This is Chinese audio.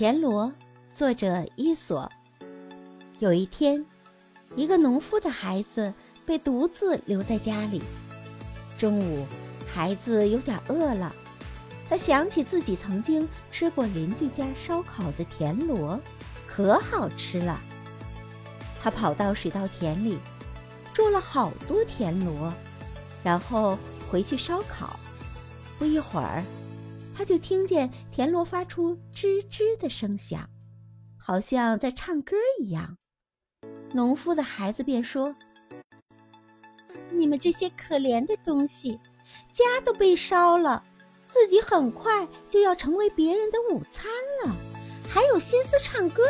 田螺，作者伊索。有一天，一个农夫的孩子被独自留在家里。中午，孩子有点饿了，他想起自己曾经吃过邻居家烧烤的田螺，可好吃了。他跑到水稻田里，捉了好多田螺，然后回去烧烤。不一会儿。他就听见田螺发出吱吱的声响，好像在唱歌一样。农夫的孩子便说：“你们这些可怜的东西，家都被烧了，自己很快就要成为别人的午餐了，还有心思唱歌。”